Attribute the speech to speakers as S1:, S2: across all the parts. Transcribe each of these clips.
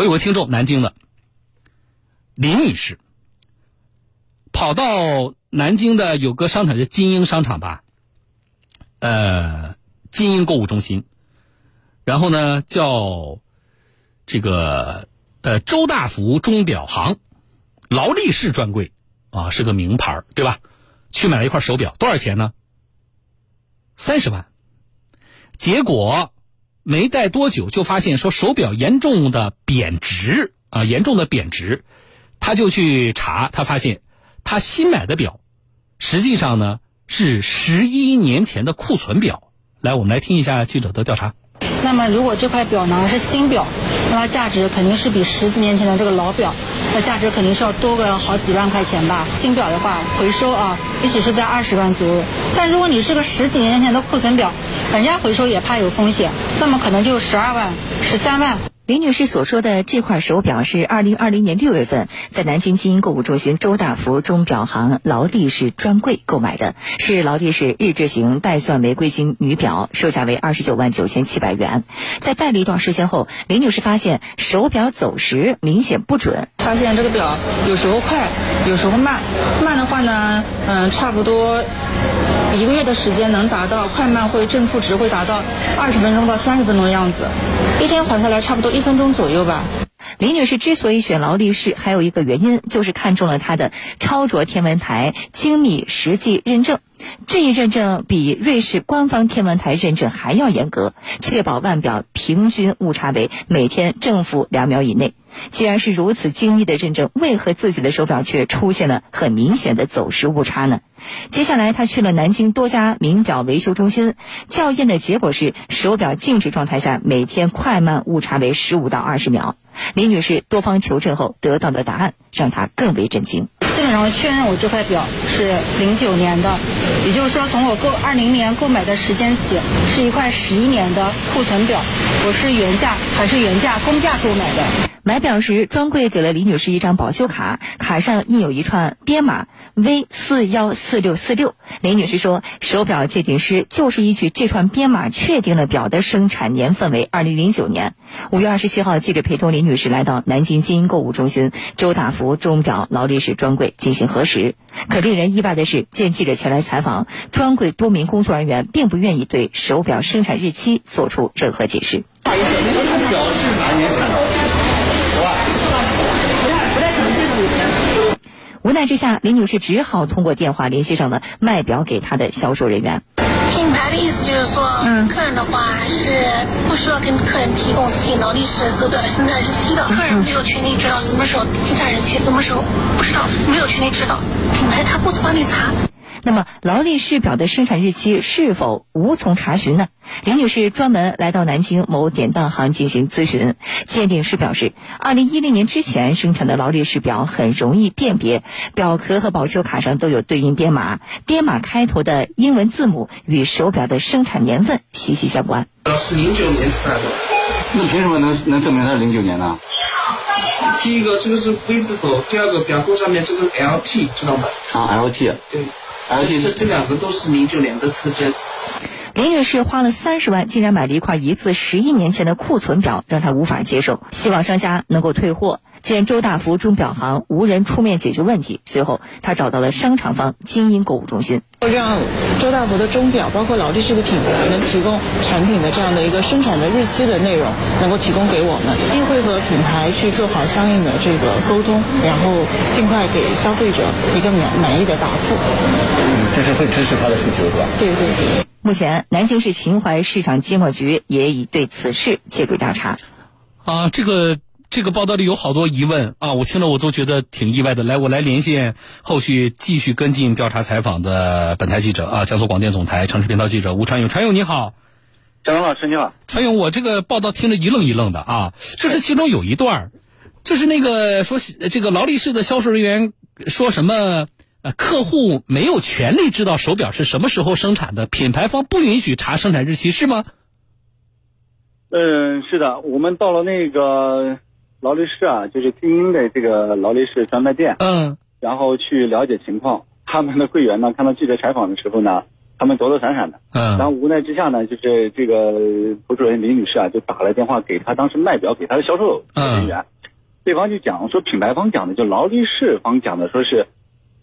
S1: 我有个听众，南京的林女士，跑到南京的有个商场叫金鹰商场吧，呃，金鹰购物中心，然后呢叫这个呃周大福钟表行，劳力士专柜啊，是个名牌，对吧？去买了一块手表，多少钱呢？三十万。结果没戴多久，就发现说手表严重的贬值啊，严重的贬值。他就去查，他发现他新买的表，实际上呢是十一年前的库存表。来，我们来听一下记者的调查。
S2: 那么，如果这块表呢是新表，那它价值肯定是比十几年前的这个老表，那价值肯定是要多个好几万块钱吧。新表的话，回收啊，也许是在二十万左右。但如果你是个十几年前的库存表，人家回收也怕有风险，那么可能就十二万、十三万。
S3: 林女士所说的这块手表是二零二零年六月份在南京金鹰购物中心周大福钟表行劳力士专柜购买的，是劳力士日制型带钻玫瑰金女表，售价为二十九万九千七百元。在戴了一段时间后，林女士发现手表走时明显不准，
S2: 发现这个表有时候快，有时候慢，慢的话呢，嗯，差不多。一个月的时间能达到快慢会正负值会达到二十分钟到三十分钟的样子，一天跑下来差不多一分钟左右吧。
S3: 李女士之所以选劳力士，还有一个原因就是看中了它的超卓天文台精密实际认证。这一认证比瑞士官方天文台认证还要严格，确保腕表平均误差为每天正负两秒以内。既然是如此精密的认证，为何自己的手表却出现了很明显的走时误差呢？接下来，他去了南京多家名表维修中心，校验的结果是手表静止状态下每天快慢误差为十五到二十秒。李女士多方求证后得到的答案让她更为震惊。
S2: 然后确认我这块表是零九年的，也就是说从我购二零年购买的时间起是一块十一年的库存表，我是原价还是原价公价购买的？
S3: 买表时，专柜给了李女士一张保修卡，卡上印有一串编码 V 四幺四六四六。李女士说，手表鉴定师就是依据这串编码确定了表的生产年份为二零零九年。五月二十七号，记者陪同李女士来到南京金鹰购物中心周大福钟表劳力士专柜进行核实。可令人意外的是，见记者前来采访，专柜多名工作人员并不愿意对手表生产日期做出任何解释。
S4: 不好意思，您的表是哪年产的？
S3: 无奈之下，林女士只好通过电话联系上了卖表给她的销售人员。
S5: 意思就是说，客人的话是不需要跟客人提供自己劳力士手表的生产日期的。客人没有权利知道什么时候生产日期，什么时候不知道，没有权利知道。品牌他不帮你查。
S3: 那么，劳力士表的生产日期是否无从查询呢？林女士专门来到南京某典当行进行咨询。鉴定师表示，二零一零年之前生产的劳力士表很容易辨别，表壳和保修卡上都有对应编码，编码开头的英文字母与手表的生产年份息息相关。
S4: 是零九年出来的，
S6: 那凭什么能能证明它是零九年呢？
S4: 第一个这个是 V 字头，第二个表扣上面这个 LT 知道吗？
S6: 啊，LT。
S4: 对。而且这这两个都是零九年的车间。
S3: 林女士花了三十万，竟然买了一块疑似十一年前的库存表，让她无法接受。希望商家能够退货。见周大福钟表行无人出面解决问题，随后他找到了商场方精英购物中心，
S2: 让周大福的钟表，包括劳力士的品牌，能提供产品的这样的一个生产的日期的内容，能够提供给我们，一定会和品牌去做好相应的这个沟通，然后尽快给消费者一个满满意的答复。
S6: 嗯，这是会支持他的诉求，是吧？
S2: 对对对。
S3: 目前，南京市秦淮市场监管局也已对此事介入调查。
S1: 啊，这个。这个报道里有好多疑问啊，我听了我都觉得挺意外的。来，我来连线后续继续跟进调查采访的本台记者啊，江苏广电总台城市频道记者吴传勇。传勇你好，
S7: 蒋龙老师你好。
S1: 传勇，我这个报道听着一愣一愣的啊，就是其中有一段就是那个说这个劳力士的销售人员说什么呃，客户没有权利知道手表是什么时候生产的，品牌方不允许查生产日期是吗？
S7: 嗯，是的，我们到了那个。劳力士啊，就是精英的这个劳力士专卖店，
S1: 嗯，
S7: 然后去了解情况。他们的柜员呢，看到记者采访的时候呢，他们躲躲闪闪的。
S1: 嗯
S7: 然后无奈之下呢，就是这个投诉人李女士啊，就打了电话给他当时卖表给他的销售人员，对方就讲说品牌方讲的，就劳力士方讲的，说是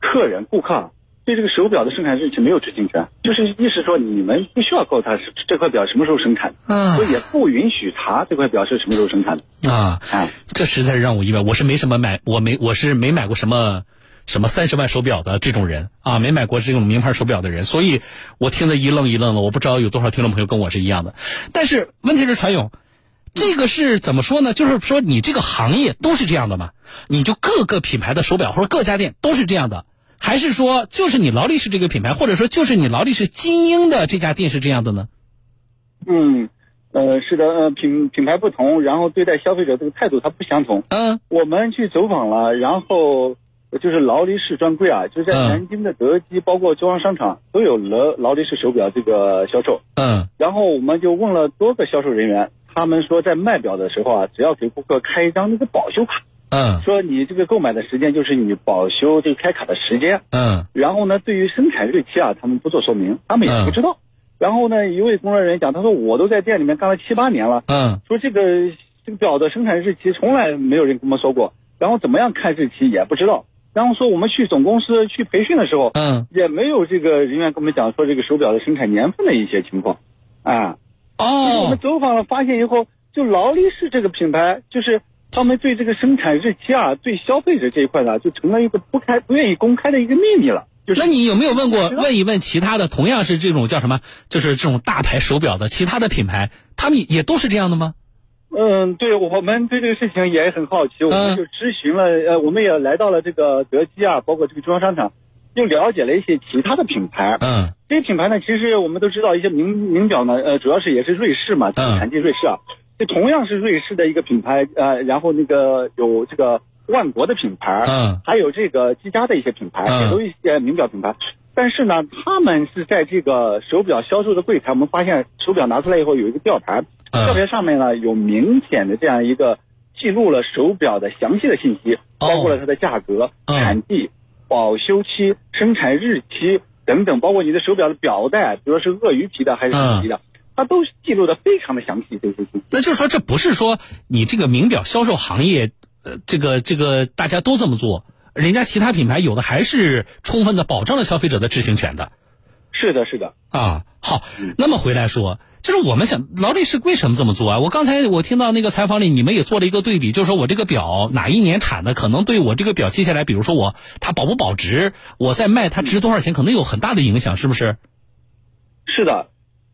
S7: 客人顾客啊对这个手表的生产日期没有知情权，就是意思说你们不需要告诉他是这块表什么时候生产的，
S1: 嗯
S7: 所以也不允许查这块表是什么时候生产的。
S1: 啊，
S7: 哎，
S1: 这实在是让我意外。我是没什么买，我没我是没买过什么什么三十万手表的这种人啊，没买过这种名牌手表的人，所以我听得一愣一愣的。我不知道有多少听众朋友跟我是一样的。但是问题是，传勇，这个是怎么说呢？就是说你这个行业都是这样的嘛？你就各个品牌的手表或者各家店都是这样的，还是说就是你劳力士这个品牌，或者说就是你劳力士精英的这家店是这样的呢？
S7: 嗯，呃，是的，呃，品品牌不同，然后对待消费者这个态度它不相同。
S1: 嗯
S7: 我们去走访了，然后就是劳力士专柜啊，就是在
S1: 嗯
S7: 南京的德基，包括中央商场都有劳劳力士手表这个销售。
S1: 嗯
S7: 然后我们就问了多个销售人员，他们说在卖表的时候啊，只要给顾客开一张那个保修卡，
S1: 嗯。
S7: 说你这个购买的时间就是你保修这个开卡的时间。
S1: 嗯。
S7: 然后呢，对于生产日期啊，他们不做说明，他们也不知道。然后呢，一位工作人员讲，他说我都在店里面干了七八年了，
S1: 嗯。
S7: 说这个这个表的生产日期从来没有人跟我们说过，然后怎么样看日期也不知道。然后说我们去总公司去培训的时候，
S1: 嗯。
S7: 也没有这个人员跟我们讲说这个手表的生产年份的一些情况，啊，哦。我
S1: 哦
S7: 们走访了发现以后，就劳力士这个品牌，就是他们对这个生产日期啊，对消费者这一块呢，就成了一个不开不愿意公开的一个秘密了。就是
S1: 那你有没有问过问一问其他的同样是这种叫什么，就是这种大牌手表的其他的品牌，他们也都是这样的吗？
S7: 嗯，对，我们对这个事情也很好奇，我们就咨询了，呃，我们也来到了这个德基啊，包括这个中央商场，又了解了一些其他的品牌。
S1: 嗯
S7: 这些品牌呢，其实我们都知道，一些名名表呢，呃，主要是也是瑞士嘛，
S1: 嗯
S7: 产地瑞士啊，这同样是瑞士的一个品牌，呃，然后那个有这个万国的品牌，
S1: 嗯。
S7: 还有这个积家的一些品牌，
S1: 嗯。
S7: 也都一些名表品牌。但是呢，他们是在这个手表销售的柜台，我们发现手表拿出来以后有一个吊牌，
S1: 嗯。
S7: 吊牌上面呢有明显的这样一个记录了手表的详细的信息，
S1: 哦。
S7: 包括了它的价格、
S1: 嗯。
S7: 产地、保修期、生产日期等等，包括你的手表的表带，比如说是鳄鱼皮的还是什么皮的，它都记录的非常的详细这些信息。
S1: 那就是说，这不是说你这个名表销售行业，呃，这个这个大家都这么做，人家其他品牌有的还是充分的保障了消费者的知情权的
S7: 是的，是的。
S1: 啊。好，那么回来说，就是我们想劳力士为什么这么做啊？我刚才我听到那个采访里，你们也做了一个对比，就是说我这个表哪一年产的，可能对我这个表接下来，比如说我它保不保值，我在卖它值多少钱，可能有很大的影响，是不是？
S7: 是的，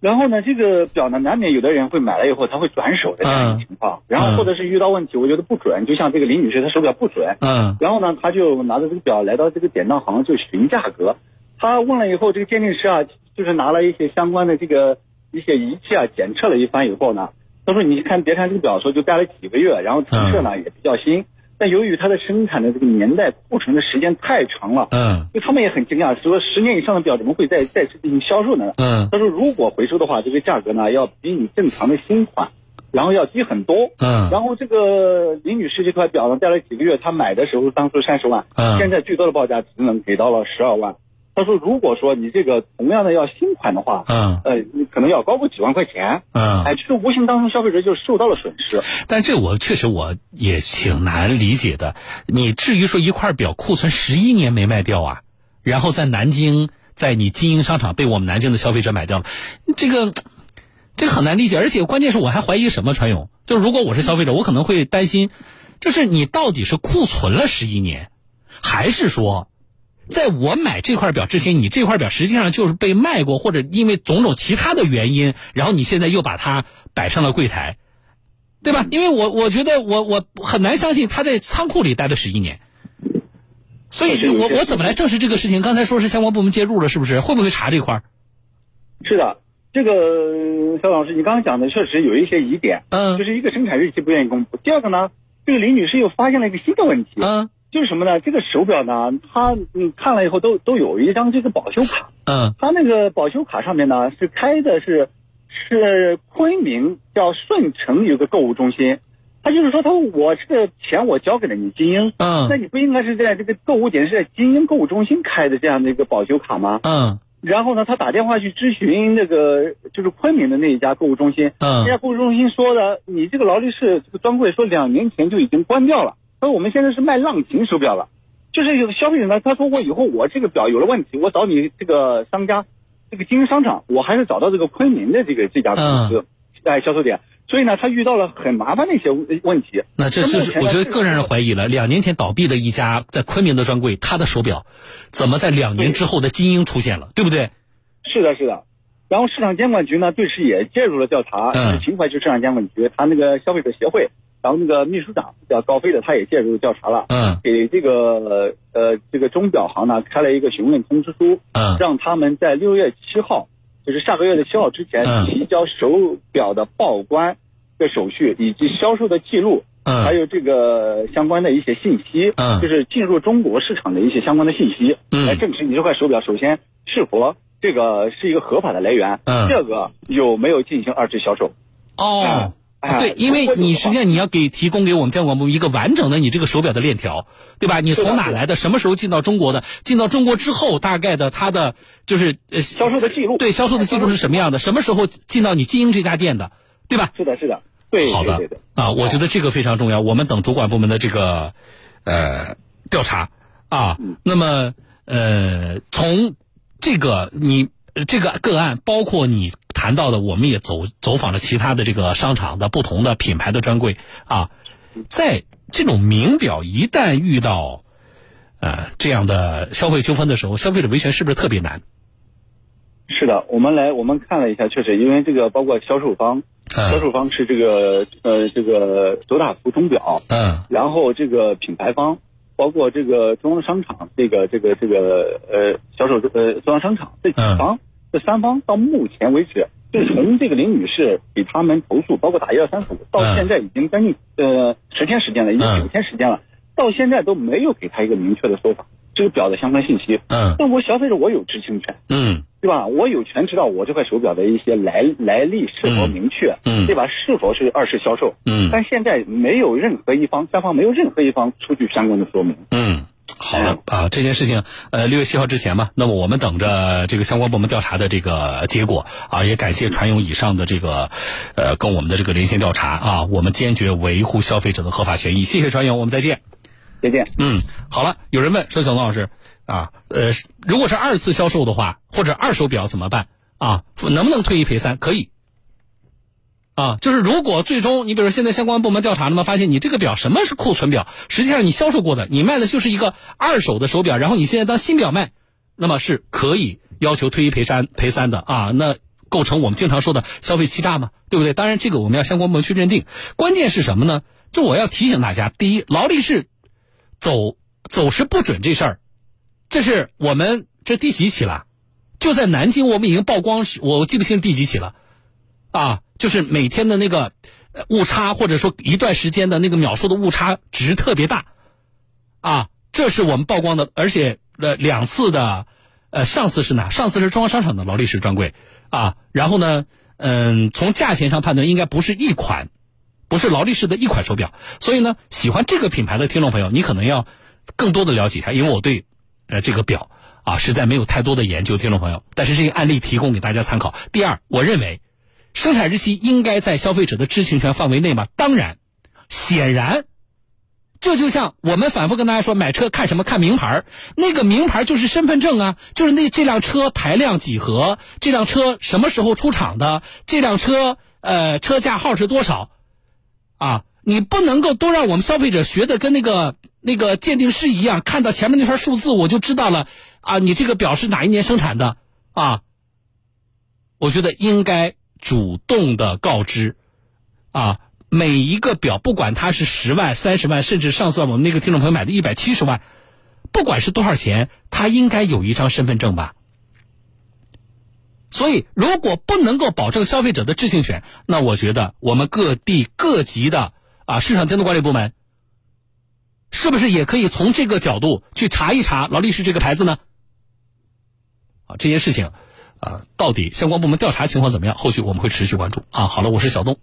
S7: 然后呢，这个表呢，难免有的人会买了以后他会转手的这样一个情况，然后或者是遇到问题，我觉得不准，就像这个李女士她手表不准，
S1: 嗯。
S7: 然后呢，她就拿着这个表来到这个典当行就询价格，她问了以后，这个鉴定师啊，就是拿了一些相关的这个一些仪器啊检测了一番以后呢，他说你看别看这个表说就戴了几个月，然后成色呢也比较新，但由于它的生产的这个年代库存的时间太长了，
S1: 嗯
S7: 就他们也很惊讶，说十年以上的表怎么会再再次进行销售呢？
S1: 嗯
S7: 他说如果回收的话，这个价格呢要比你正常的新款，然后要低很多。
S1: 嗯
S7: 然后这个李女士这块表呢，戴了几个月，她买的时候当初三十万，
S1: 嗯
S7: 现在最多的报价只能给到了十二万。他说，如果说你这个同样的要新款的话，
S1: 嗯
S7: 呃，你可能要高个几万块钱，
S1: 嗯。
S7: 哎，就是无形当中消费者就受到了损失。
S1: 但这我确实我也挺难理解的。你至于说一块表库存十一年没卖掉啊，然后在南京，在你经营商场被我们南京的消费者买掉了，这个这个很难理解。而且关键是我还怀疑什么，传勇，就是如果我是消费者，我可能会担心，就是你到底是库存了十一年，还是说？在我买这块表之前，你这块表实际上就是被卖过，或者因为种种其他的原因，然后你现在又把它摆上了柜台，对吧？因为我我觉得我我很难相信他在仓库里待了十一年，所以我我怎么来证实这个事情？刚才说是相关部门介入了，是不是？会不会查这块儿？
S7: 是的，这个肖老师，你刚刚讲的确实有一些疑点，
S1: 嗯
S7: 就是一个生产日期不愿意公布，第二个呢，这个李女士又发现了一个新的问题，
S1: 嗯
S7: 就是什么呢？这个手表呢，他嗯看了以后都都有一张这个保修卡，
S1: 嗯。
S7: 它那个保修卡上面呢是开的是是昆明叫顺城有个购物中心，他就是说他我这个钱我交给了你金鹰，那
S1: 嗯
S7: 你不应该是在这个购物点是在金鹰购物中心开的这样的一个保修卡吗？
S1: 嗯。
S7: 然后呢，他打电话去咨询那个就是昆明的那一家购物中心，
S1: 嗯。
S7: 那家购物中心说的，你这个劳力士这个专柜说两年前就已经关掉了，他说我们现在是卖浪琴手表了，就是有的消费者呢，他说我以后我这个表有了问题，我找你这个商家，这个经营商场，我还是找到这个昆明的这个这家公司，哎销售点，所以呢，他遇到了很麻烦的一些问题。
S1: 那这这是我觉得更让人怀疑了。两年前倒闭的一家在昆明的专柜，他的手表怎么在两年之后的金鹰出现了，对不对？
S7: 是的，是的。然后市场监管局呢，对此也介入了调查。
S1: 嗯
S7: 秦淮区市场监管局，他那个消费者协会，然后那个秘书长叫高飞的，他也介入调查了。
S1: 嗯
S7: 给这个呃这个钟表行呢开了一个询问通知书，
S1: 嗯
S7: 让他们在六月七号，就是下个月的七号之前
S1: 嗯
S7: 提交手表的报关的手续以及销售的记录。
S1: 嗯
S7: 还有这个相关的一些信息，
S1: 嗯
S7: 就是进入中国市场的一些相关的信息，
S1: 嗯
S7: 来证实你这块手表首先是否这个是一个合法的来源，
S1: 嗯
S7: 这个有没有进行二次销售？
S1: 哦。
S7: 哎
S1: 对，因为你实际上你要给提供给我们监管部门一个完整的你这个手表的链条，对吧？你从哪来的？什么时候进到中国的？进到中国之后，大概的它的就是呃
S7: 销售的记录，
S1: 对销售的记录是什么样的？什么时候进到你经营这家店的，对吧？
S7: 是的，是的，对，
S1: 好的
S7: 对对对
S1: 啊，我觉得这个非常重要。我们等主管部门的这个呃调查啊。那么呃，从这个你呃这个个案，包括你谈到的，我们也走走访了其他的这个商场的不同的品牌的专柜啊，在这种名表一旦遇到呃这样的消费纠纷的时候，消费者维权是不是特别难？
S7: 是的，我们来我们看了一下，确实，因为这个包括销售方，
S1: 嗯。
S7: 销售方是这个呃这个德大福钟表，
S1: 嗯。
S7: 然后这个品牌方，包括这个中央商场，这个这个这个呃销售呃中央商场这几方，这三方到目前为止，就从这个林女士给他们投诉，包括打一二三四五，到现在已经将近呃十天时间了，已经九天时间了，到现在都没有给他一个明确的说法，这个表的相关信息。
S1: 嗯
S7: 那我消费者我有知情权。
S1: 嗯
S7: 对吧？我有权知道我这块手表的一些来来历是否明确，
S1: 嗯嗯
S7: 对吧？是否是二次销售？
S1: 嗯
S7: 但现在没有任何一方，三方没有任何一方出具相关的说明。
S1: 嗯。好的啊，这件事情，呃，六月七号之前嘛，那么我们等着这个相关部门调查的这个结果啊，也感谢传勇以上的这个，呃，跟我们的这个连线调查啊，我们坚决维护消费者的合法权益。谢谢传勇，我们再见。
S7: 再见。
S1: 嗯，好了，有人问说小龙老师啊，呃，如果是二次销售的话，或者二手表怎么办啊？能不能退一赔三？可以。啊，就是如果最终你比如说现在相关部门调查了嘛，发现你这个表什么是库存表，实际上你销售过的，你卖的就是一个二手的手表，然后你现在当新表卖，那么是可以要求退一赔三赔三的啊，那构成我们经常说的消费欺诈嘛，对不对？当然这个我们要相关部门去认定。关键是什么呢？就我要提醒大家，第一，劳力士走走时不准这事儿，这是我们这第几起了？就在南京，我们已经曝光，我记不清第几起了，啊，就是每天的那个误差，或者说一段时间的那个秒数的误差值特别大，啊，这是我们曝光的，而且呃两次的，呃上次是哪？上次是中央商场的劳力士专柜啊，然后呢，嗯，从价钱上判断应该不是一款，不是劳力士的一款手表，所以呢，喜欢这个品牌的听众朋友，你可能要更多的了解一下，因为我对呃这个表啊实在没有太多的研究，听众朋友，但是这个案例提供给大家参考。第二，我认为生产日期应该在消费者的知情权范围内吗？当然，显然。这就像我们反复跟大家说，买车看什么？看名牌那个名牌就是身份证啊，就是那这辆车排量几何，这辆车什么时候出厂的，这辆车呃车架号是多少，啊，你不能够都让我们消费者学的跟那个那个鉴定师一样，看到前面那串数字我就知道了啊，你这个表是哪一年生产的啊？我觉得应该主动的告知，啊。每一个表，不管它是十万、三十万，甚至上次我们那个听众朋友买的一百七十万，不管是多少钱，他应该有一张身份证吧。所以，如果不能够保证消费者的知情权，那我觉得我们各地各级的啊市场监督管理部门，是不是也可以从这个角度去查一查劳力士这个牌子呢？啊，这件事情啊，到底相关部门调查情况怎么样？后续我们会持续关注啊。好了，我是小东。